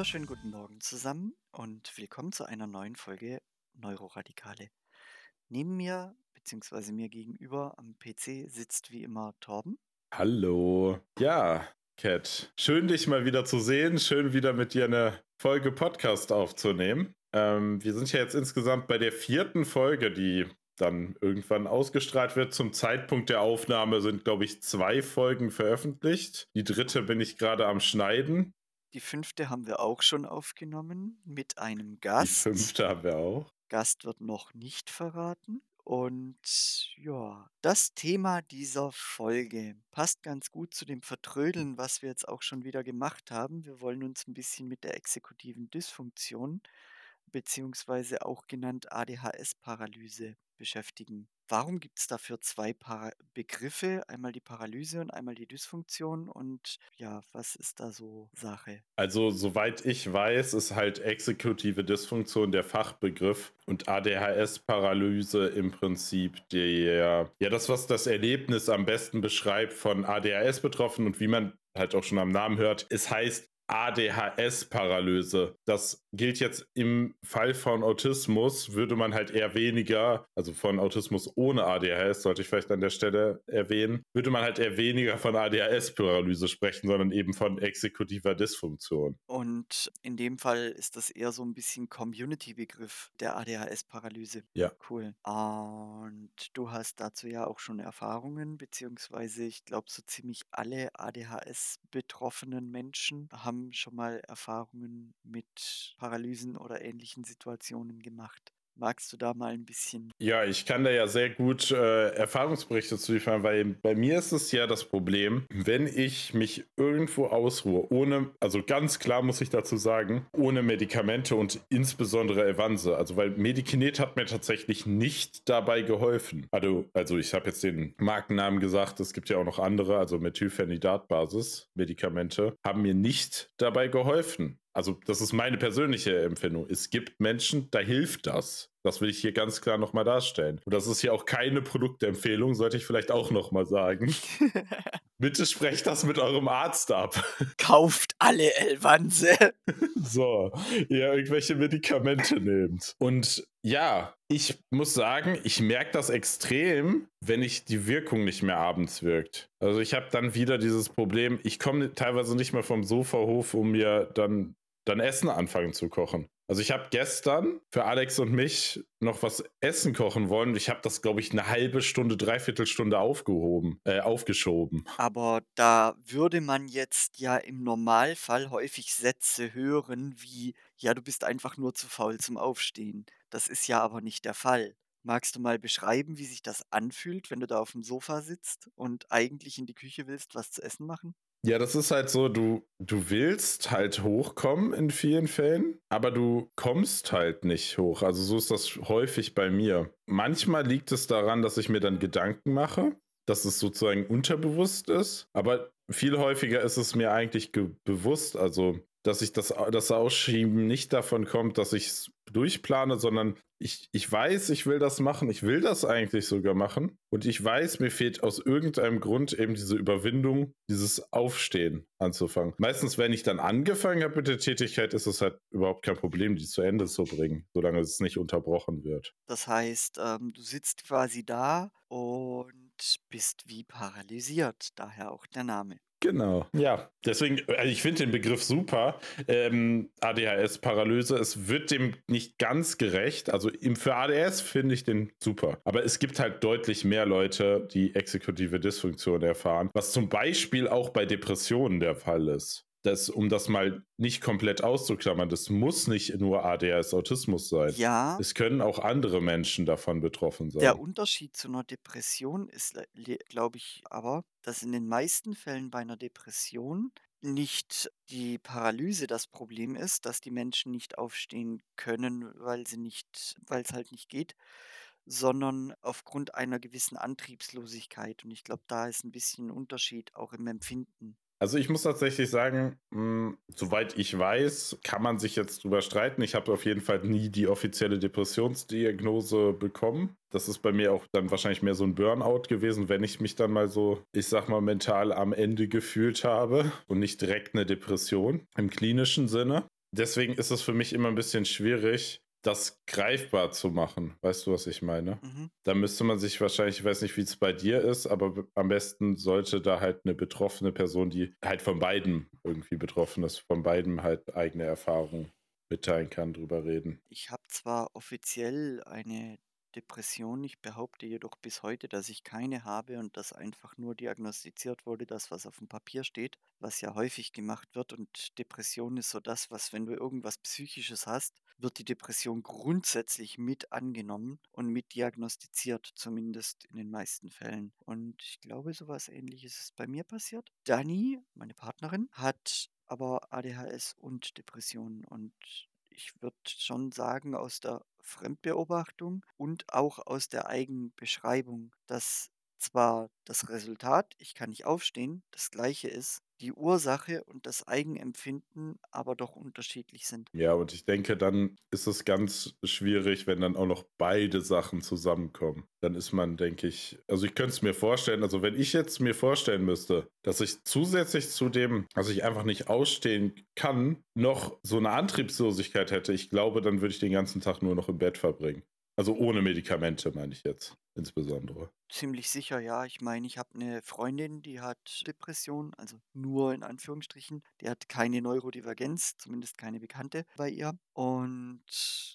wunderschönen guten Morgen zusammen und willkommen zu einer neuen Folge Neuroradikale. Neben mir, beziehungsweise mir gegenüber am PC sitzt wie immer Torben. Hallo. Ja, Cat. Schön, dich mal wieder zu sehen. Schön, wieder mit dir eine Folge Podcast aufzunehmen. Ähm, wir sind ja jetzt insgesamt bei der vierten Folge, die dann irgendwann ausgestrahlt wird. Zum Zeitpunkt der Aufnahme sind, glaube ich, zwei Folgen veröffentlicht. Die dritte bin ich gerade am Schneiden. Die fünfte haben wir auch schon aufgenommen mit einem Gast. Die fünfte haben wir auch. Gast wird noch nicht verraten. Und ja, das Thema dieser Folge passt ganz gut zu dem Vertrödeln, was wir jetzt auch schon wieder gemacht haben. Wir wollen uns ein bisschen mit der exekutiven Dysfunktion beziehungsweise auch genannt ADHS-Paralyse beschäftigen. Warum gibt es dafür zwei Para Begriffe? Einmal die Paralyse und einmal die Dysfunktion. Und ja, was ist da so Sache? Also, soweit ich weiß, ist halt exekutive Dysfunktion der Fachbegriff und ADHS-Paralyse im Prinzip der, ja, das, was das Erlebnis am besten beschreibt von ADHS-Betroffenen und wie man halt auch schon am Namen hört. Es heißt ADHS-Paralyse. Das gilt jetzt im Fall von Autismus, würde man halt eher weniger, also von Autismus ohne ADHS, sollte ich vielleicht an der Stelle erwähnen, würde man halt eher weniger von ADHS-Paralyse sprechen, sondern eben von exekutiver Dysfunktion. Und in dem Fall ist das eher so ein bisschen Community-Begriff der ADHS-Paralyse. Ja. Cool. Und du hast dazu ja auch schon Erfahrungen, beziehungsweise ich glaube, so ziemlich alle ADHS-betroffenen Menschen haben schon mal Erfahrungen mit Paralysen oder ähnlichen Situationen gemacht. Magst du da mal ein bisschen? Ja, ich kann da ja sehr gut äh, Erfahrungsberichte zu liefern, weil bei mir ist es ja das Problem, wenn ich mich irgendwo ausruhe, ohne, also ganz klar muss ich dazu sagen, ohne Medikamente und insbesondere Evanse. Also, weil Medikinet hat mir tatsächlich nicht dabei geholfen. Also, also ich habe jetzt den Markennamen gesagt, es gibt ja auch noch andere, also Methylphenidatbasis Medikamente, haben mir nicht dabei geholfen. Also, das ist meine persönliche Empfindung. Es gibt Menschen, da hilft das. Das will ich hier ganz klar nochmal darstellen. Und das ist hier auch keine Produktempfehlung, sollte ich vielleicht auch nochmal sagen. Bitte sprecht das mit eurem Arzt ab. Kauft alle Elvanse. so, ihr irgendwelche Medikamente nehmt. Und ja, ich muss sagen, ich merke das extrem, wenn ich die Wirkung nicht mehr abends wirkt. Also ich habe dann wieder dieses Problem, ich komme teilweise nicht mehr vom Sofa hoch, um mir dann dann Essen anfangen zu kochen. Also ich habe gestern für Alex und mich noch was Essen kochen wollen. Ich habe das, glaube ich, eine halbe Stunde, dreiviertel Stunde aufgehoben, äh, aufgeschoben. Aber da würde man jetzt ja im Normalfall häufig Sätze hören wie, ja, du bist einfach nur zu faul zum Aufstehen. Das ist ja aber nicht der Fall. Magst du mal beschreiben, wie sich das anfühlt, wenn du da auf dem Sofa sitzt und eigentlich in die Küche willst, was zu essen machen? Ja, das ist halt so, du, du willst halt hochkommen in vielen Fällen, aber du kommst halt nicht hoch. Also so ist das häufig bei mir. Manchmal liegt es daran, dass ich mir dann Gedanken mache, dass es sozusagen unterbewusst ist, aber viel häufiger ist es mir eigentlich bewusst. Also dass ich das, das Ausschieben nicht davon kommt, dass ich es durchplane, sondern ich, ich weiß, ich will das machen. Ich will das eigentlich sogar machen. Und ich weiß, mir fehlt aus irgendeinem Grund eben diese Überwindung, dieses Aufstehen anzufangen. Meistens, wenn ich dann angefangen habe mit der Tätigkeit, ist es halt überhaupt kein Problem, die zu Ende zu bringen, solange es nicht unterbrochen wird. Das heißt, ähm, du sitzt quasi da und bist wie paralysiert, daher auch der Name. Genau, ja. Deswegen, also ich finde den Begriff super. Ähm, ADHS-Paralyse, es wird dem nicht ganz gerecht. Also im, für ADS finde ich den super. Aber es gibt halt deutlich mehr Leute, die exekutive Dysfunktion erfahren, was zum Beispiel auch bei Depressionen der Fall ist das, um das mal nicht komplett auszuklammern, das muss nicht nur ADHS Autismus sein. Ja. Es können auch andere Menschen davon betroffen sein. Der Unterschied zu einer Depression ist, glaube ich, aber, dass in den meisten Fällen bei einer Depression nicht die Paralyse das Problem ist, dass die Menschen nicht aufstehen können, weil sie nicht, weil es halt nicht geht, sondern aufgrund einer gewissen Antriebslosigkeit. Und ich glaube, da ist ein bisschen ein Unterschied auch im Empfinden. Also ich muss tatsächlich sagen, mh, hm, soweit ich weiß, kann man sich jetzt drüber streiten. Ich habe auf jeden Fall nie die offizielle Depressionsdiagnose bekommen. Das ist bei mir auch dann wahrscheinlich mehr so ein Burnout gewesen, wenn ich mich dann mal so, ich sag mal, mental am Ende gefühlt habe und nicht direkt eine Depression im klinischen Sinne. deswegen ist es für mich immer ein bisschen schwierig, das greifbar zu machen. Weißt du, was ich meine? Mhm. Da müsste man sich wahrscheinlich, ich weiß nicht, wie es bei dir ist, aber am besten sollte da halt eine betroffene Person, die halt von beiden irgendwie betroffen ist, von beiden halt eigene Erfahrungen mitteilen kann, drüber reden. Ich habe zwar offiziell eine Depression, ich behaupte jedoch bis heute, dass ich keine habe und dass einfach nur diagnostiziert wurde, das, was auf dem Papier steht, was ja häufig gemacht wird. Und Depression ist so das, was, wenn du irgendwas Psychisches hast, wird die Depression grundsätzlich mit angenommen und mit diagnostiziert, zumindest in den meisten Fällen. Und ich glaube, sowas ähnliches ist bei mir passiert. Dani, meine Partnerin, hat aber ADHS und Depressionen und ich würde schon sagen, aus der Fremdbeobachtung und auch aus der Eigenbeschreibung, dass zwar das Resultat, ich kann nicht aufstehen, das gleiche ist, die Ursache und das Eigenempfinden aber doch unterschiedlich sind. Ja, und ich denke, dann ist es ganz schwierig, wenn dann auch noch beide Sachen zusammenkommen. Dann ist man, denke ich, also ich könnte es mir vorstellen, also wenn ich jetzt mir vorstellen müsste, dass ich zusätzlich zu dem, dass ich einfach nicht ausstehen kann, noch so eine Antriebslosigkeit hätte, ich glaube, dann würde ich den ganzen Tag nur noch im Bett verbringen. Also ohne Medikamente, meine ich jetzt insbesondere. Ziemlich sicher, ja. Ich meine, ich habe eine Freundin, die hat Depression, also nur in Anführungsstrichen. Die hat keine Neurodivergenz, zumindest keine bekannte bei ihr. Und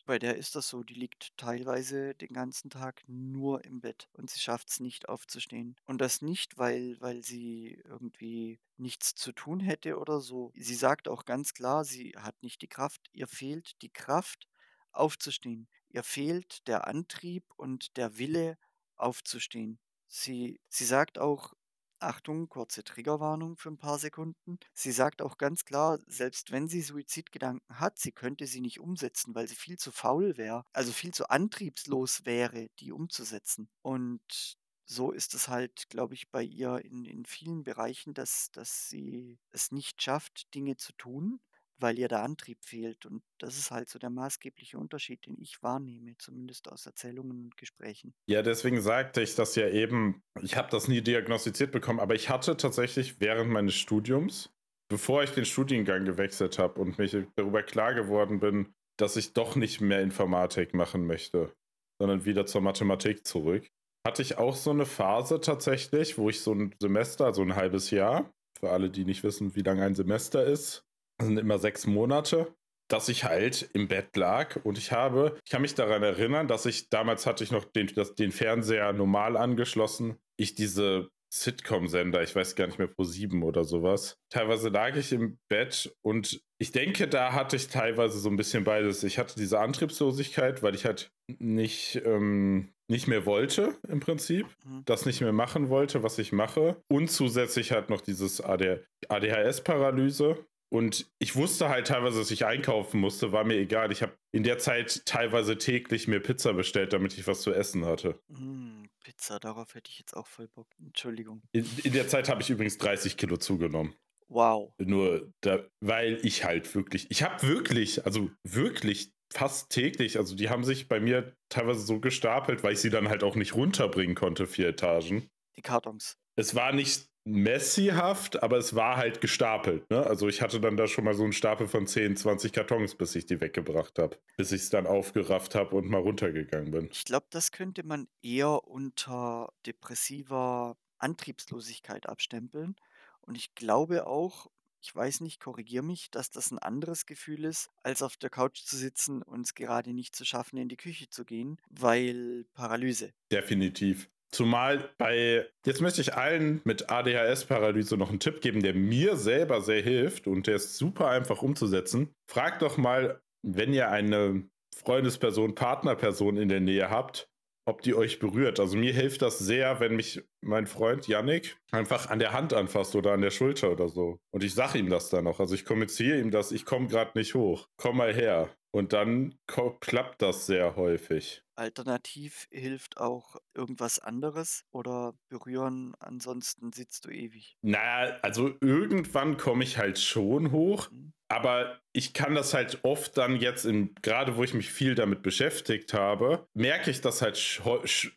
bei der ist das so, die liegt teilweise den ganzen Tag nur im Bett und sie schafft es nicht aufzustehen. Und das nicht, weil, weil sie irgendwie nichts zu tun hätte oder so. Sie sagt auch ganz klar, sie hat nicht die Kraft, ihr fehlt die Kraft aufzustehen. Ihr fehlt der Antrieb und der Wille aufzustehen. Sie, sie sagt auch, Achtung, kurze Triggerwarnung für ein paar Sekunden. Sie sagt auch ganz klar, selbst wenn sie Suizidgedanken hat, sie könnte sie nicht umsetzen, weil sie viel zu faul wäre, also viel zu antriebslos wäre, die umzusetzen. Und so ist es halt, glaube ich, bei ihr in, in vielen Bereichen, dass, dass sie es nicht schafft, Dinge zu tun, weil ihr der Antrieb fehlt. Und das ist halt so der maßgebliche Unterschied, den ich wahrnehme, zumindest aus Erzählungen und Gesprächen. Ja, deswegen sagte ich das ja eben, ich habe das nie diagnostiziert bekommen, aber ich hatte tatsächlich während meines Studiums, bevor ich den Studiengang gewechselt habe und mich darüber klar geworden bin, dass ich doch nicht mehr Informatik machen möchte, sondern wieder zur Mathematik zurück, hatte ich auch so eine Phase tatsächlich, wo ich so ein Semester, so ein halbes Jahr, für alle, die nicht wissen, wie lang ein Semester ist, sind immer sechs Monate, dass ich halt im Bett lag und ich habe, ich kann mich daran erinnern, dass ich damals hatte ich noch den, das, den Fernseher normal angeschlossen, ich diese Sitcom-Sender, ich weiß gar nicht mehr, pro sieben oder sowas. Teilweise lag ich im Bett und ich denke, da hatte ich teilweise so ein bisschen beides. Ich hatte diese Antriebslosigkeit, weil ich halt nicht, ähm, nicht mehr wollte im Prinzip, Mhm. das nicht mehr machen wollte, was ich mache. Und zusätzlich halt noch dieses AD ADHS-Paralyse. Und ich wusste halt teilweise, dass ich einkaufen musste, war mir egal. Ich habe in der Zeit teilweise täglich mir Pizza bestellt, damit ich was zu essen hatte. Mm, Pizza, darauf hätte ich jetzt auch voll Bock. Entschuldigung. In, in der Zeit habe ich übrigens 30 Kilo zugenommen. Wow. Nur, da, weil ich halt wirklich, ich habe wirklich, also wirklich fast täglich, also die haben sich bei mir teilweise so gestapelt, weil ich sie dann halt auch nicht runterbringen konnte, vier Etagen. Die Kartons. Es war nicht messihaft, aber es war halt gestapelt. Ne? Also ich hatte dann da schon mal so einen Stapel von 10, 20 Kartons, bis ich die weggebracht habe. Bis ich es dann aufgerafft habe und mal runtergegangen bin. Ich glaube, das könnte man eher unter depressiver Antriebslosigkeit abstempeln. Und ich glaube auch, ich weiß nicht, korrigier mich, dass das ein anderes Gefühl ist, als auf der Couch zu sitzen und es gerade nicht zu schaffen, in die Küche zu gehen, weil Paralyse. Definitiv. Zumal bei, jetzt möchte ich allen mit ADHS-Paralyse noch einen Tipp geben, der mir selber sehr hilft und der ist super einfach umzusetzen. Fragt doch mal, wenn ihr eine Freundesperson, Partnerperson in der Nähe habt, ob die euch berührt. Also mir hilft das sehr, wenn mich mein Freund Yannick einfach an der Hand anfasst oder an der Schulter oder so. Und ich sage ihm das dann noch. Also ich kommuniziere ihm das, ich komme gerade nicht hoch. Komm mal her. Und dann klappt das sehr häufig. Alternativ hilft auch irgendwas anderes oder berühren, ansonsten sitzt du ewig. Naja, also irgendwann komme ich halt schon hoch, Mhm. aber ich kann das halt oft dann jetzt, gerade wo ich mich viel damit beschäftigt habe, merke ich das halt sch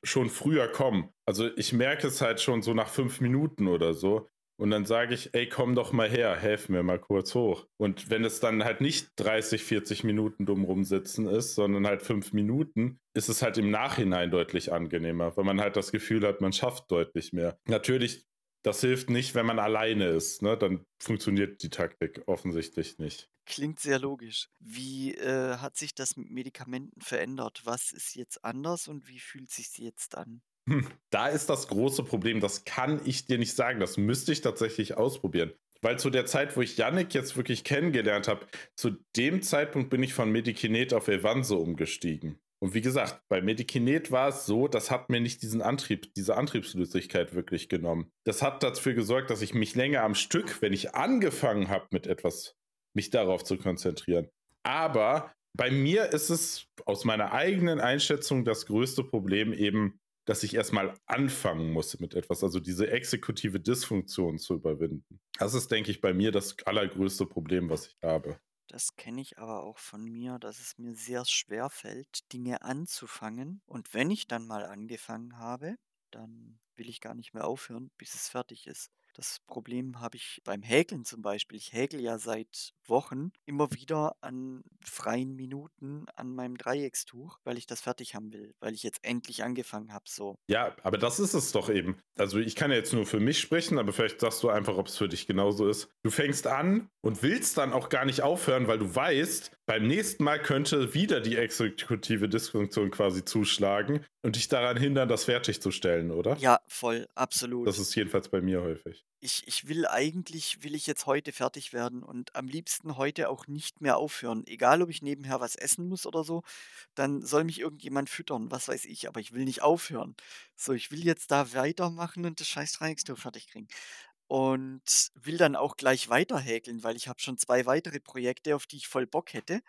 schon früher kommen. Also ich merke es halt schon so nach fünf Minuten oder so. Und dann sage ich, ey, komm doch mal her, helf mir mal kurz hoch. Und wenn es dann halt nicht 30, 40 Minuten dumm rumsitzen ist, sondern halt fünf Minuten, ist es halt im Nachhinein deutlich angenehmer, weil man halt das Gefühl hat, man schafft deutlich mehr. Natürlich, das hilft nicht, wenn man alleine ist. Ne? Dann funktioniert die Taktik offensichtlich nicht. Klingt sehr logisch. Wie äh, hat sich das mit Medikamenten verändert? Was ist jetzt anders und wie fühlt sich jetzt an? Da ist das große Problem. Das kann ich dir nicht sagen. Das müsste ich tatsächlich ausprobieren. Weil zu der Zeit, wo ich Yannick jetzt wirklich kennengelernt habe, zu dem Zeitpunkt bin ich von Medikinet auf Evanse umgestiegen. Und wie gesagt, bei Medikinet war es so, das hat mir nicht diesen Antrieb, diese Antriebslosigkeit wirklich genommen. Das hat dafür gesorgt, dass ich mich länger am Stück, wenn ich angefangen habe mit etwas, mich darauf zu konzentrieren. Aber bei mir ist es aus meiner eigenen Einschätzung das größte Problem eben dass ich erstmal anfangen muss mit etwas, also diese exekutive Dysfunktion zu überwinden. Das ist, denke ich, bei mir das allergrößte Problem, was ich habe. Das kenne ich aber auch von mir, dass es mir sehr schwer fällt, Dinge anzufangen. Und wenn ich dann mal angefangen habe, dann will ich gar nicht mehr aufhören, bis es fertig ist. Das Problem habe ich beim Häkeln zum Beispiel. Ich häkel ja seit Wochen immer wieder an freien Minuten an meinem Dreieckstuch, weil ich das fertig haben will, weil ich jetzt endlich angefangen habe so. Ja, aber das ist es doch eben. Also ich kann ja jetzt nur für mich sprechen, aber vielleicht sagst du einfach, ob es für dich genauso ist. Du fängst an und willst dann auch gar nicht aufhören, weil du weißt, beim nächsten Mal könnte wieder die exekutive Dysfunktion quasi zuschlagen und dich daran hindern, das fertigzustellen, oder? Ja, voll, absolut. Das ist jedenfalls bei mir häufig ich ich will eigentlich will ich jetzt heute fertig werden und am liebsten heute auch nicht mehr aufhören. Egal, ob ich nebenher was essen muss oder so, dann soll mich irgendjemand füttern, was weiß ich, aber ich will nicht aufhören. So, ich will jetzt da weitermachen und das scheiß Dreieckstor fertig kriegen. Und will dann auch gleich weiter häkeln, weil ich habe schon zwei weitere Projekte, auf die ich voll Bock hätte.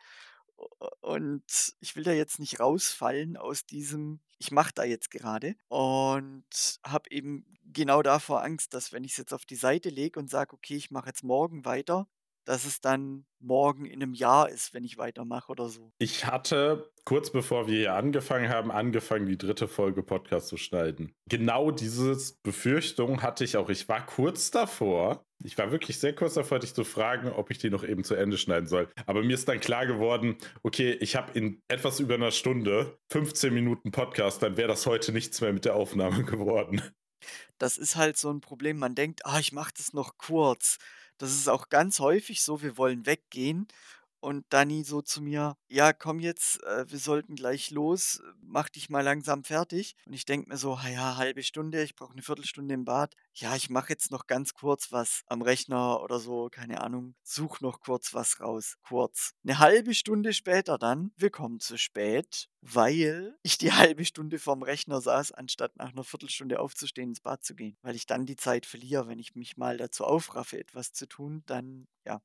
Und ich will da jetzt nicht rausfallen aus diesem, ich mache da jetzt gerade und habe eben genau davor Angst, dass wenn ich es jetzt auf die Seite lege und sage, okay, ich mache jetzt morgen weiter, dass es dann morgen in einem Jahr ist, wenn ich weitermache oder so. Ich hatte kurz bevor wir hier angefangen haben, angefangen, die dritte Folge Podcast zu schneiden. Genau diese Befürchtung hatte ich auch. Ich war kurz davor, ich war wirklich sehr kurz davor, dich zu fragen, ob ich die noch eben zu Ende schneiden soll. Aber mir ist dann klar geworden, okay, ich habe in etwas über einer Stunde 15 Minuten Podcast, dann wäre das heute nichts mehr mit der Aufnahme geworden. Das ist halt so ein Problem. Man denkt, ah, ich mache das noch kurz. Das ist auch ganz häufig so, wir wollen weggehen und Dani so zu mir: „Ja, komm jetzt, äh, wir sollten gleich los, mach dich mal langsam fertig.“ Und ich denke mir so: „Ha ja, halbe Stunde, ich brauche eine Viertelstunde im Bad. Ja, ich mache jetzt noch ganz kurz was am Rechner oder so, keine Ahnung, such noch kurz was raus, kurz.“ Eine halbe Stunde später dann: „Wir kommen zu spät, weil ich die halbe Stunde vorm Rechner saß, anstatt nach einer Viertelstunde aufzustehen, ins Bad zu gehen.“ Weil ich dann die Zeit verliere, wenn ich mich mal dazu aufraffe, etwas zu tun, dann, ja,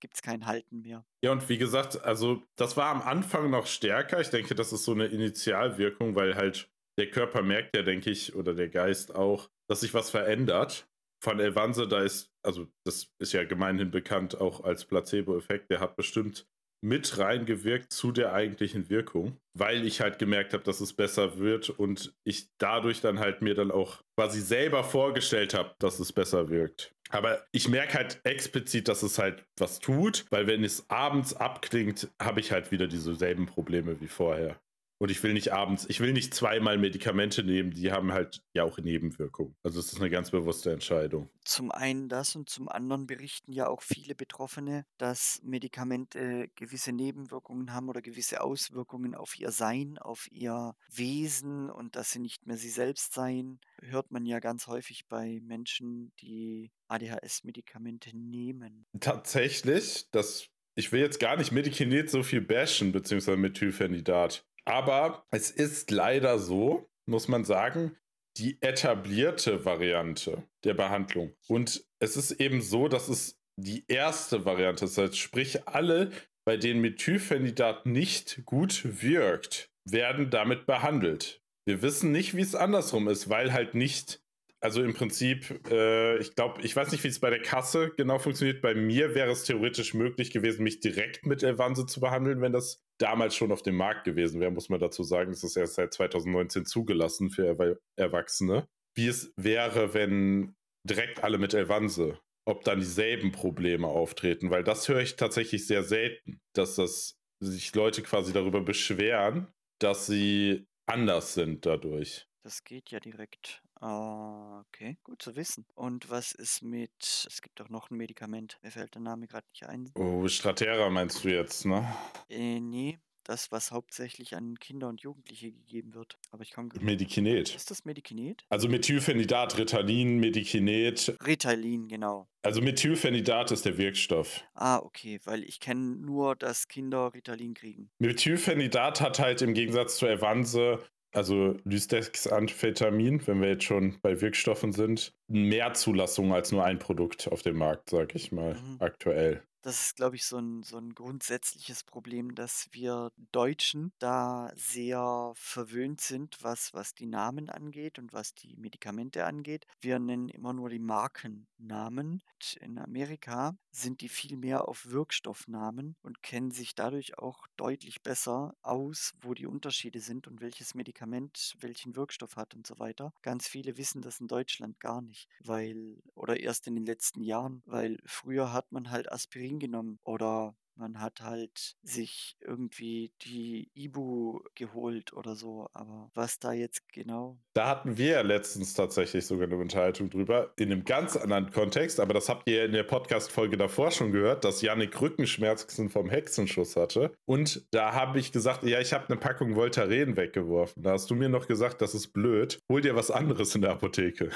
gibt es kein Halten mehr. Ja, und wie gesagt, also das war am Anfang noch stärker. Ich denke, das ist so eine Initialwirkung, weil halt der Körper merkt ja, denke ich, oder der Geist auch, dass sich was verändert. Von Elvanse, da ist, also das ist ja gemeinhin bekannt auch als Placebo-Effekt, der hat bestimmt mit reingewirkt zu der eigentlichen Wirkung, weil ich halt gemerkt habe, dass es besser wird und ich dadurch dann halt mir dann auch quasi selber vorgestellt habe, dass es besser wirkt. Aber ich merke halt explizit, dass es halt was tut, weil wenn es abends abklingt, habe ich halt wieder dieselben Probleme wie vorher. Und ich will nicht abends, ich will nicht zweimal Medikamente nehmen, die haben halt ja auch Nebenwirkungen. Also es ist eine ganz bewusste Entscheidung. Zum einen das und zum anderen berichten ja auch viele Betroffene, dass Medikamente gewisse Nebenwirkungen haben oder gewisse Auswirkungen auf ihr Sein, auf ihr Wesen und dass sie nicht mehr sie selbst seien. Hört man ja ganz häufig bei Menschen, die ADHS-Medikamente nehmen. Tatsächlich, das ich will jetzt gar nicht Medikinet so viel bashen, beziehungsweise Methylphenidat. Aber es ist leider so, muss man sagen, die etablierte Variante der Behandlung. Und es ist eben so, dass es die erste Variante ist. Also sprich, alle, bei denen Methylphenidat nicht gut wirkt, werden damit behandelt. Wir wissen nicht, wie es andersrum ist, weil halt nicht also im Prinzip, äh, ich glaube, ich weiß nicht, wie es bei der Kasse genau funktioniert. Bei mir wäre es theoretisch möglich gewesen, mich direkt mit Elvanse zu behandeln, wenn das damals schon auf dem Markt gewesen wäre, muss man dazu sagen. Das ist erst seit 2019 zugelassen für Erwachsene. Wie es wäre, wenn direkt alle mit Elvanse, ob dann dieselben Probleme auftreten, weil das höre ich tatsächlich sehr selten, dass das sich Leute quasi darüber beschweren, dass sie anders sind dadurch. Das geht ja direkt. Ah, okay, gut zu wissen. Und was ist mit es gibt doch noch ein Medikament. Mir fällt der Name gerade nicht ein. Oh, Stratera meinst du jetzt, ne? Äh, ne, das, was hauptsächlich an Kinder und Jugendliche gegeben wird. Aber ich komme Medikinet. Ist das Medikinet? Also Methylphenidat, Ritalin, Medikinet. Ritalin, genau. Also Methylphenidat ist der Wirkstoff. Ah, okay, weil ich kenne nur, dass Kinder Ritalin kriegen. Methylphenidat hat halt im Gegensatz zu Evanse also Lysdexamphetamin, wenn wir jetzt schon bei Wirkstoffen sind, mehr Zulassung als nur ein Produkt auf dem Markt, sag ich mal, mhm. aktuell das ist, glaube ich, so ein so 'n grundsätzliches Problem, dass wir Deutschen da sehr verwöhnt sind, was was die Namen angeht und was die Medikamente angeht. Wir nennen immer nur die Markennamen. In Amerika sind die viel mehr auf Wirkstoffnamen und kennen sich dadurch auch deutlich besser aus, wo die Unterschiede sind und welches Medikament welchen Wirkstoff hat und so weiter. Ganz viele wissen das in Deutschland gar nicht, weil oder erst in den letzten Jahren, weil früher hat man halt Aspirin genommen oder man hat halt sich irgendwie die Ibu geholt oder so, aber was da jetzt genau? Da hatten wir ja letztens tatsächlich sogar eine Unterhaltung drüber, in einem ganz anderen Kontext, aber das habt ihr in der Podcast-Folge davor schon gehört, dass Yannick Rückenschmerzen vom Hexenschuss hatte. Und da habe ich gesagt, ja, ich habe eine Packung Voltaren weggeworfen. Da hast du mir noch gesagt, das ist blöd. Hol dir was anderes in der Apotheke.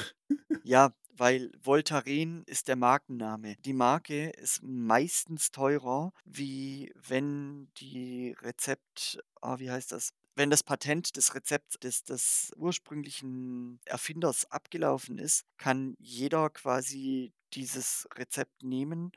Ja, weil Voltaren ist der Markenname. Die Marke ist meistens teurer, wie wenn die Rezept, ah, wie heißt das? Wenn das Patent des Rezepts des, des ursprünglichen Erfinders abgelaufen ist, kann jeder quasi dieses Rezept nehmen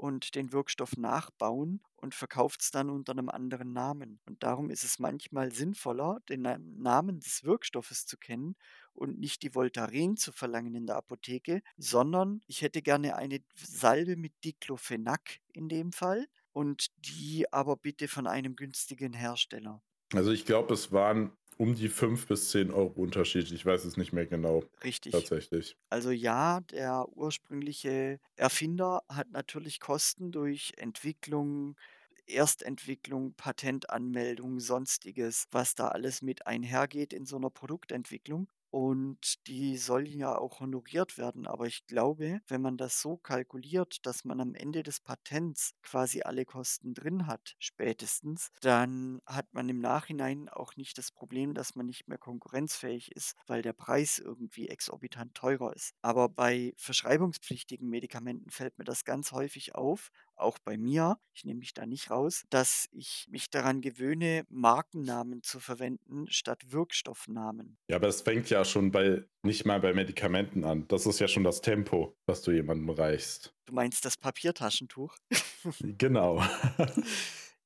und den Wirkstoff nachbauen und verkauft es dann unter einem anderen Namen. Und darum ist es manchmal sinnvoller, den Namen des Wirkstoffes zu kennen und nicht die Voltaren zu verlangen in der Apotheke, sondern ich hätte gerne eine Salbe mit Diclofenac in dem Fall und die aber bitte von einem günstigen Hersteller. Also ich glaube, es waren um die 5 bis 10 Euro Unterschied. Ich weiß es nicht mehr genau. Richtig. Tatsächlich. Also ja, der ursprüngliche Erfinder hat natürlich Kosten durch Entwicklung, Erstentwicklung, Patentanmeldung, sonstiges, was da alles mit einhergeht in so einer Produktentwicklung. Und die soll ja auch honoriert werden. Aber ich glaube, wenn man das so kalkuliert, dass man am Ende des Patents quasi alle Kosten drin hat, spätestens, dann hat man im Nachhinein auch nicht das Problem, dass man nicht mehr konkurrenzfähig ist, weil der Preis irgendwie exorbitant teurer ist. Aber bei verschreibungspflichtigen Medikamenten fällt mir das ganz häufig auf, auch bei mir, ich nehme mich da nicht raus, dass ich mich daran gewöhne, Markennamen zu verwenden statt Wirkstoffnamen. Ja, aber es fängt ja schon bei nicht mal bei Medikamenten an. Das ist ja schon das Tempo, was du jemandem reichst. Du meinst das Papiertaschentuch? genau.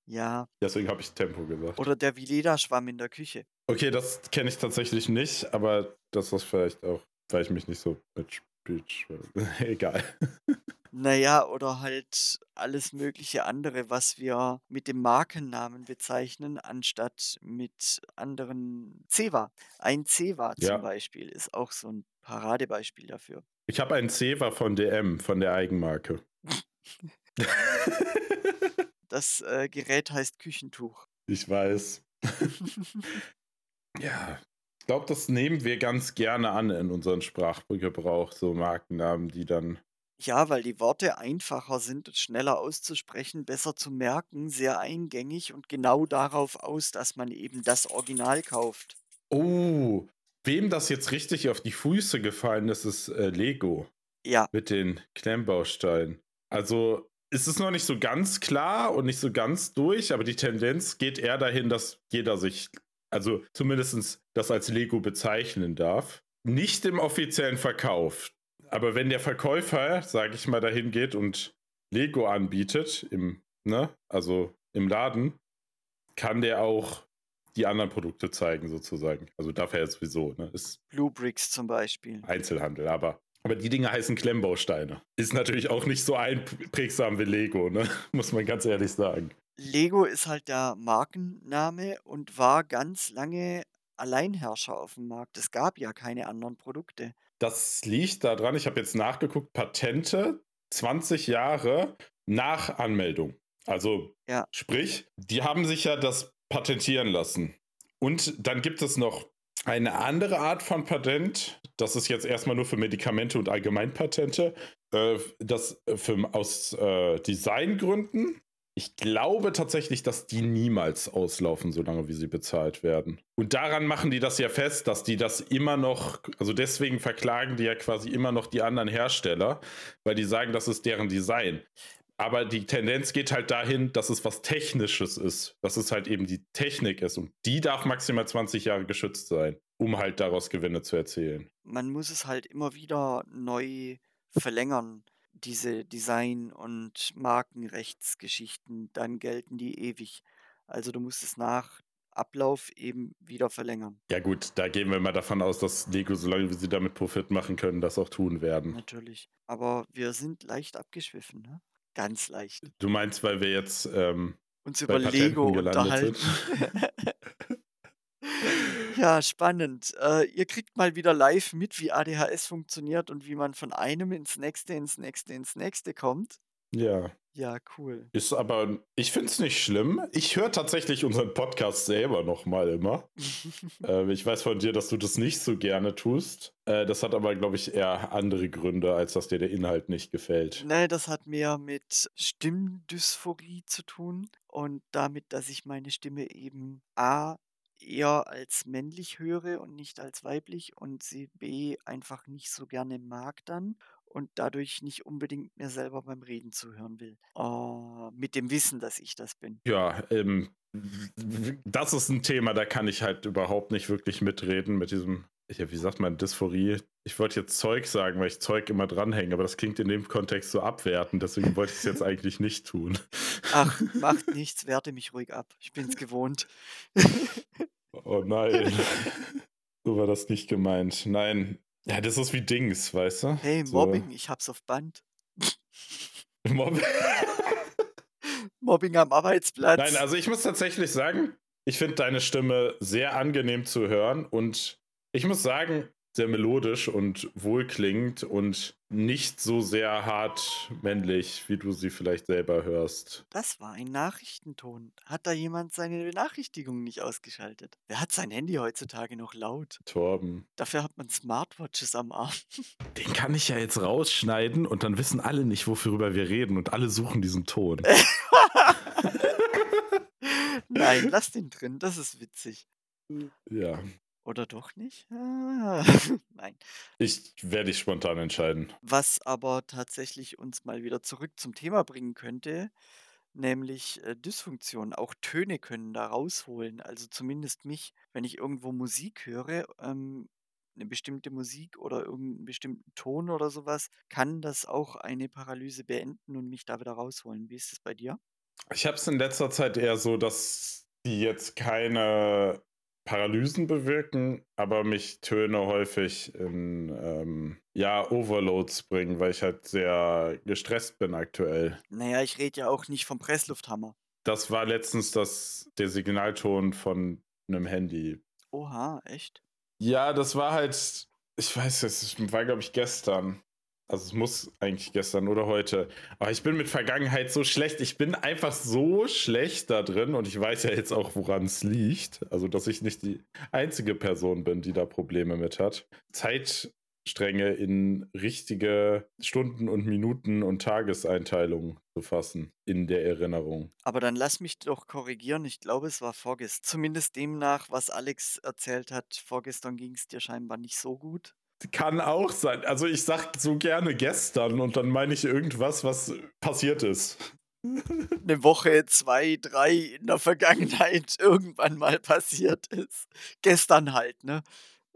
ja. Deswegen habe ich Tempo gesagt. Oder der Vileda-Schwamm in der Küche. Okay, das kenne ich tatsächlich nicht, aber das ist vielleicht auch, weil ich mich nicht so mit Speech. Egal. Naja, oder halt alles mögliche andere, was wir mit dem Markennamen bezeichnen, anstatt mit anderen Ceva. Ein Ceva zum Ja. Beispiel ist auch so ein Paradebeispiel dafür. Ich habe einen Ceva von DM, von der Eigenmarke. Das, äh, Gerät heißt Küchentuch. Ich weiß. Ja, ich glaube, das nehmen wir ganz gerne an in unseren Sprachgebrauch, so Markennamen, die dann Ja, weil die Worte einfacher sind schneller auszusprechen, besser zu merken, sehr eingängig und genau darauf aus, dass man eben das Original kauft. Oh, wem das jetzt richtig auf die Füße gefallen ist, ist äh, Lego Ja, mit den Klemmbausteinen. Also ist es noch nicht so ganz klar und nicht so ganz durch, aber die Tendenz geht eher dahin, dass jeder sich, also zumindest das als Lego bezeichnen darf. Nicht im offiziellen Verkauf. Aber wenn der Verkäufer, sage ich mal, dahin geht und Lego anbietet, im, ne, also im Laden, kann der auch die anderen Produkte zeigen, sozusagen. Also darf er ja sowieso, ne? Ist Blue Bricks zum Beispiel. Einzelhandel, aber. Aber die Dinge heißen Klemmbausteine. Ist natürlich auch nicht so einprägsam wie Lego, ne? Muss man ganz ehrlich sagen. Lego ist halt der Markenname und war ganz lange Alleinherrscher auf dem Markt. Es gab ja keine anderen Produkte. Das liegt daran, ich habe jetzt nachgeguckt, Patente 20 Jahre nach Anmeldung. Also Ja. sprich, die haben sich ja das patentieren lassen. Und dann gibt es noch eine andere Art von Patent. Das ist jetzt erstmal nur für Medikamente und Allgemeinpatente. Äh, das für, aus äh, Designgründen. Ich glaube tatsächlich, dass die niemals auslaufen, solange wie sie bezahlt werden. Und daran machen die das ja fest, dass die das immer noch, also deswegen verklagen die ja quasi immer noch die anderen Hersteller, weil die sagen, das ist deren Design. Aber die Tendenz geht halt dahin, dass es was Technisches ist, dass es halt eben die Technik ist. Und die darf maximal 20 Jahre geschützt sein, um halt daraus Gewinne zu erzielen. Man muss es halt immer wieder neu verlängern, diese Design- und Markenrechtsgeschichten, dann gelten die ewig. Also du musst es nach Ablauf eben wieder verlängern. Ja gut, da gehen wir mal davon aus, dass Lego, solange wie sie damit Profit machen können, das auch tun werden. Natürlich. Aber wir sind leicht abgeschwiffen, ne? Ganz leicht. Du meinst, weil wir jetzt ähm, Uns bei über Lego unterhalten. Ja, spannend. Äh, ihr kriegt mal wieder live mit, wie ADHS funktioniert und wie man von einem ins nächste, ins nächste, ins nächste kommt. Ja. Ja, cool. Ist aber, ich finde es nicht schlimm. Ich höre tatsächlich unseren Podcast selber nochmal immer. äh, ich weiß von dir, dass du das nicht so gerne tust. Äh, das hat aber, glaube ich, eher andere Gründe, als dass dir der Inhalt nicht gefällt. Ne, das hat mehr mit Stimmdysphorie zu tun und damit, dass ich meine Stimme eben A eher als männlich höre und nicht als weiblich und sie B einfach nicht so gerne mag dann und dadurch nicht unbedingt mir selber beim Reden zuhören will. Äh, mit dem Wissen, dass ich das bin. Ja, ähm, das ist ein Thema, da kann ich halt überhaupt nicht wirklich mitreden mit diesem, wie sagt man, Dysphorie. Ich wollte jetzt Zeug sagen, weil ich Zeug immer dranhänge, aber das klingt in dem Kontext so abwertend, deswegen wollte ich es jetzt eigentlich nicht tun. Ach, macht nichts, werte mich ruhig ab. Ich bin's gewohnt. Oh nein. so war das nicht gemeint. Nein. Ja, das ist wie Dings, weißt du? Hey, So. Mobbing, ich hab's auf Band. Mobbing. Mobbing am Arbeitsplatz. Nein, also ich muss tatsächlich sagen, ich finde deine Stimme sehr angenehm zu hören und ich muss sagen, sehr melodisch und wohlklingend und nicht so sehr hart männlich, wie du sie vielleicht selber hörst. Das war ein Nachrichtenton. Hat da jemand seine Benachrichtigungen nicht ausgeschaltet? Wer hat sein Handy heutzutage noch laut? Torben. Dafür hat man Smartwatches am Arm. Den kann ich ja jetzt rausschneiden und dann wissen alle nicht, worüber wir reden und alle suchen diesen Ton. Nein, lass den drin, das ist witzig. Ja, Oder doch nicht? Ah, Nein. ich werde dich spontan entscheiden. Was aber tatsächlich uns mal wieder zurück zum Thema bringen könnte, nämlich äh, Dysfunktion. Auch Töne können da rausholen. Also zumindest mich, wenn ich irgendwo Musik höre, ähm, eine bestimmte Musik oder irgendeinen bestimmten Ton oder sowas, kann das auch eine Paralyse beenden und mich da wieder rausholen. Wie ist es bei dir? Ich habe es in letzter Zeit eher so, dass die jetzt keine Paralysen bewirken, aber mich Töne häufig in ähm, ja, Overloads bringen, weil ich halt sehr gestresst bin aktuell. Naja, ich rede ja auch nicht vom Presslufthammer. Das war letztens das, der Signalton von einem Handy. Oha, echt? Ja, das war halt, ich weiß, es war, glaube ich, gestern. Also es muss eigentlich gestern oder heute. Aber ich bin mit Vergangenheit so schlecht. Ich bin einfach so schlecht da drin und ich weiß ja jetzt auch, woran es liegt. Also, dass ich nicht die einzige Person bin, die da Probleme mit hat. Zeitstränge in richtige Stunden und Minuten und Tageseinteilungen zu fassen in der Erinnerung. Aber dann lass mich doch korrigieren. Ich glaube, es war vorgestern. Zumindest demnach, was Alex erzählt hat. Vorgestern ging es dir scheinbar nicht so gut. Kann auch sein. Also ich sag so gerne gestern und dann meine ich irgendwas, was passiert ist. Eine Woche, zwei, drei in der Vergangenheit irgendwann mal passiert ist. Gestern halt, ne?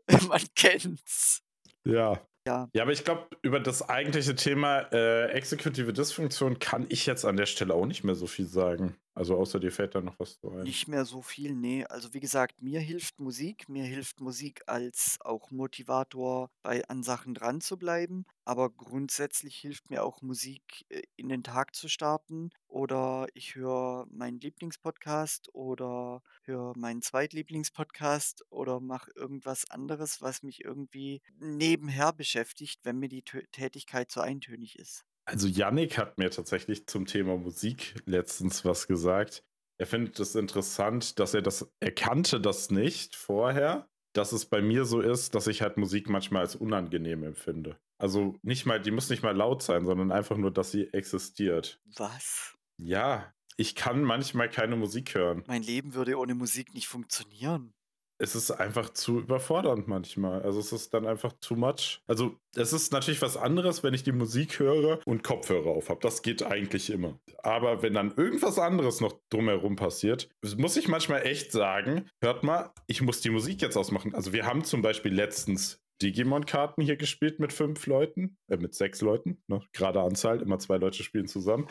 Man kennt's. Ja. Ja. Ja, aber ich glaube, über das eigentliche Thema äh, exekutive Dysfunktion kann ich jetzt an der Stelle auch nicht mehr so viel sagen. Also außer dir fällt da noch was so ein. Nicht mehr so viel, ne. Also wie gesagt, mir hilft Musik. Mir hilft Musik als auch Motivator, bei an Sachen dranzubleiben. Aber grundsätzlich hilft mir auch Musik, äh, in den Tag zu starten. Oder ich höre meinen Lieblingspodcast oder höre meinen Zweitlieblingspodcast oder mache irgendwas anderes, was mich irgendwie nebenher beschäftigt, wenn mir die Tö Tätigkeit zu eintönig ist. Also Yannick hat mir tatsächlich zum Thema Musik letztens was gesagt. Er findet es interessant, dass er das, er kannte das nicht vorher, dass es bei mir so ist, dass ich halt Musik manchmal als unangenehm empfinde. Also nicht mal, die muss nicht mal laut sein, sondern einfach nur, dass sie existiert. Was? Ja, ich kann manchmal keine Musik hören. Mein Leben würde ohne Musik nicht funktionieren es ist einfach zu überfordernd manchmal. Also es ist dann einfach too much. Also es ist natürlich was anderes, wenn ich die Musik höre und Kopfhörer auf habe. Das geht eigentlich immer. Aber wenn dann irgendwas anderes noch drumherum passiert, muss ich manchmal echt sagen, hört mal, ich muss die Musik jetzt ausmachen. Also wir haben zum Beispiel letztens Digimon-Karten hier gespielt mit fünf Leuten, äh, mit sechs Leuten, ne? gerade Anzahl, immer zwei Leute spielen zusammen.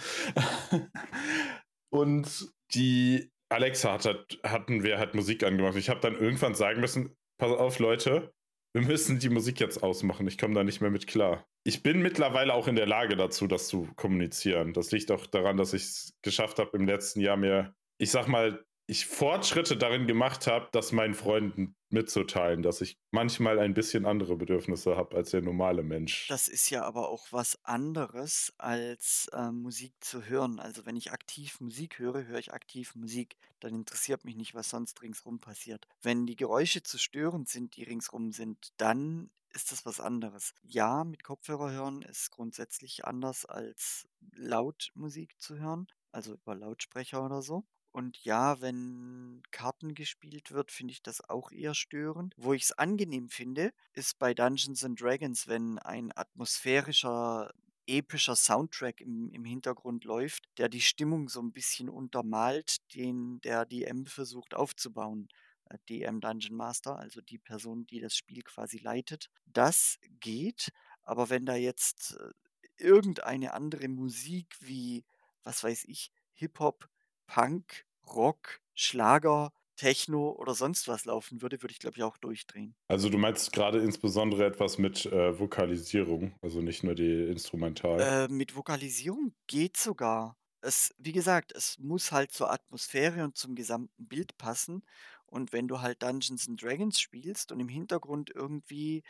und die Alexa hat, halt, hatten wir halt Musik angemacht. Ich habe dann irgendwann sagen müssen, pass auf Leute, wir müssen die Musik jetzt ausmachen. Ich komme da nicht mehr mit klar. Ich bin mittlerweile auch in der Lage dazu, das zu kommunizieren. Das liegt auch daran, dass ich es geschafft habe, im letzten Jahr mir, ich sag mal, ich Fortschritte darin gemacht habe, das meinen Freunden mitzuteilen, dass ich manchmal ein bisschen andere Bedürfnisse habe als der normale Mensch. Das ist ja aber auch was anderes als äh, Musik zu hören. Also wenn ich aktiv Musik höre, höre ich aktiv Musik. Dann interessiert mich nicht, was sonst ringsrum passiert. Wenn die Geräusche zu störend sind, die ringsrum sind, dann ist das was anderes. Ja, mit Kopfhörer hören ist grundsätzlich anders als laut Musik zu hören, also über Lautsprecher oder so. Und ja, wenn Karten gespielt wird, finde ich das auch eher störend. Wo ich es angenehm finde, ist bei Dungeons and Dragons, wenn ein atmosphärischer, epischer Soundtrack im, im Hintergrund läuft, der die Stimmung so ein bisschen untermalt, den der DM versucht aufzubauen. Äh, DM Dungeon Master, also die Person, die das Spiel quasi leitet. Das geht, aber wenn da jetzt äh, irgendeine andere Musik wie, was weiß ich, Hip-Hop, Punk, Rock, Schlager, Techno oder sonst was laufen würde, würde ich, glaube ich, auch durchdrehen. Also du meinst gerade insbesondere etwas mit äh, Vokalisierung, also nicht nur die Instrumental. Äh, mit Vokalisierung geht sogar. Es, wie gesagt, es muss halt zur Atmosphäre und zum gesamten Bild passen. Und wenn du halt Dungeons and Dragons spielst und im Hintergrund irgendwie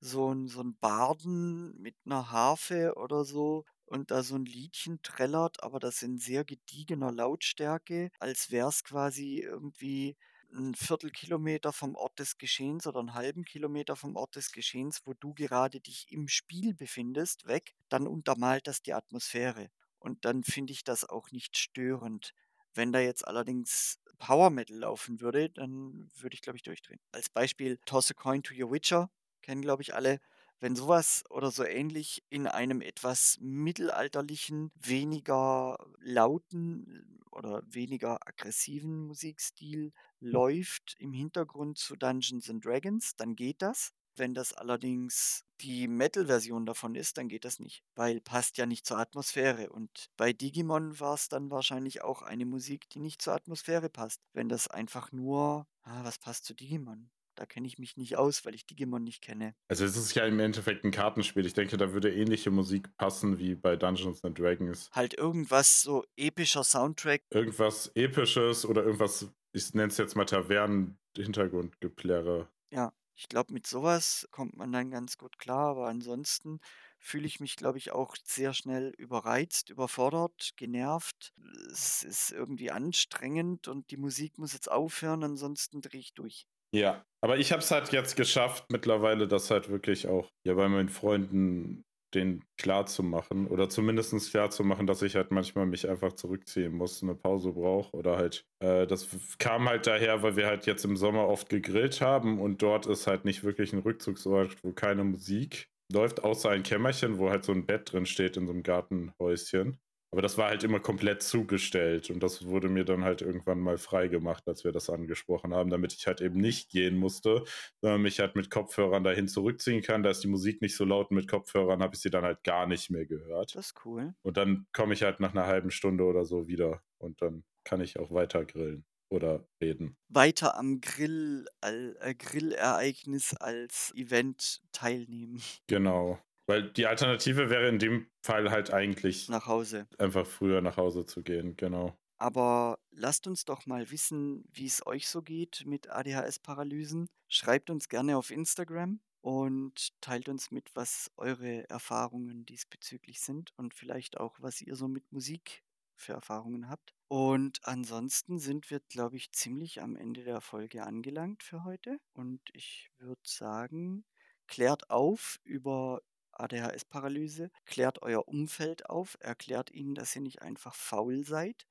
so ein, so ein Barden mit einer Harfe oder so und da so ein Liedchen trällert, aber das in sehr gediegener Lautstärke, als wäre es quasi irgendwie ein Viertelkilometer vom Ort des Geschehens oder einen halben Kilometer vom Ort des Geschehens, wo du gerade dich im Spiel befindest, weg, dann untermalt das die Atmosphäre. Und dann finde ich das auch nicht störend. Wenn da jetzt allerdings Power Metal laufen würde, dann würde ich, glaube ich, durchdrehen. Als Beispiel Toss a Coin to Your Witcher, kennen, glaube ich, alle. Wenn sowas oder so ähnlich in einem etwas mittelalterlichen, weniger lauten oder weniger aggressiven Musikstil läuft im Hintergrund zu Dungeons and Dragons, dann geht das. Wenn das allerdings die Metal-Version davon ist, dann geht das nicht, weil passt ja nicht zur Atmosphäre. Und bei Digimon war es dann wahrscheinlich auch eine Musik, die nicht zur Atmosphäre passt. Wenn das einfach nur, ah, was passt zu Digimon? Da kenne ich mich nicht aus, weil ich Digimon nicht kenne. Also es ist ja im Endeffekt ein Kartenspiel. Ich denke, da würde ähnliche Musik passen wie bei Dungeons and Dragons. Halt irgendwas so epischer Soundtrack. Irgendwas episches oder irgendwas, ich nenne es jetzt mal Tavernen-Hintergrundgeplärre. Ja, ich glaube, mit sowas kommt man dann ganz gut klar, aber ansonsten fühle ich mich, glaube ich, auch sehr schnell überreizt, überfordert, genervt. Es ist irgendwie anstrengend und die Musik muss jetzt aufhören, ansonsten drehe ich durch. Ja, aber ich habe es halt jetzt geschafft, mittlerweile das halt wirklich auch ja bei meinen Freunden den klar zu machen oder zumindest klar zu machen, dass ich halt manchmal mich einfach zurückziehen muss, eine Pause brauche oder halt, äh, das kam halt daher, weil wir halt jetzt im Sommer oft gegrillt haben und dort ist halt nicht wirklich ein Rückzugsort, wo keine Musik läuft, außer ein Kämmerchen, wo halt so ein Bett drin steht in so einem Gartenhäuschen. Aber das war halt immer komplett zugestellt und das wurde mir dann halt irgendwann mal frei gemacht, als wir das angesprochen haben, damit ich halt eben nicht gehen musste, sondern mich halt mit Kopfhörern dahin zurückziehen kann. Da ist die Musik nicht so laut und mit Kopfhörern habe ich sie dann halt gar nicht mehr gehört. Das ist cool. Und dann komme ich halt nach einer halben Stunde oder so wieder und dann kann ich auch weiter grillen oder reden. Weiter am Grill, all, äh, Grillereignis als Event teilnehmen. Genau. Weil die Alternative wäre in dem Fall halt eigentlich Nach Hause. einfach früher nach Hause zu gehen, genau. Aber lasst uns doch mal wissen, wie es euch so geht mit ADHS-Paralysen. Schreibt uns gerne auf Instagram und teilt uns mit, was eure Erfahrungen diesbezüglich sind und vielleicht auch, was ihr so mit Musik für Erfahrungen habt. Und ansonsten sind wir, glaube ich, ziemlich am Ende der Folge angelangt für heute. Und ich würde sagen, klärt auf über ADHS-Paralyse, klärt euer Umfeld auf, erklärt ihnen, dass ihr nicht einfach faul seid,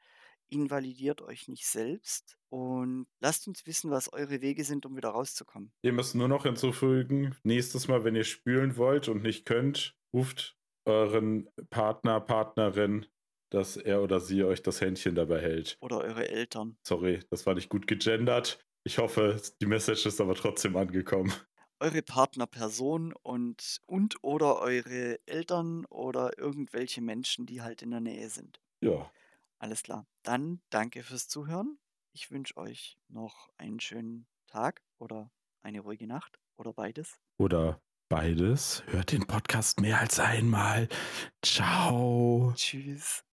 invalidiert euch nicht selbst und lasst uns wissen, was eure Wege sind, um wieder rauszukommen. Ihr müsst nur noch hinzufügen, nächstes Mal, wenn ihr spülen wollt und nicht könnt, ruft euren Partner, Partnerin, dass er oder sie euch das Händchen dabei hält. Oder eure Eltern. Sorry, das war nicht gut gegendert. Ich hoffe, die Message ist aber trotzdem angekommen. Eure Partnerperson und, und oder eure Eltern oder irgendwelche Menschen, die halt in der Nähe sind. Ja. Alles klar. Dann danke fürs Zuhören. Ich wünsche euch noch einen schönen Tag oder eine ruhige Nacht oder beides. Oder beides. Hört den Podcast mehr als einmal. Ciao. Tschüss.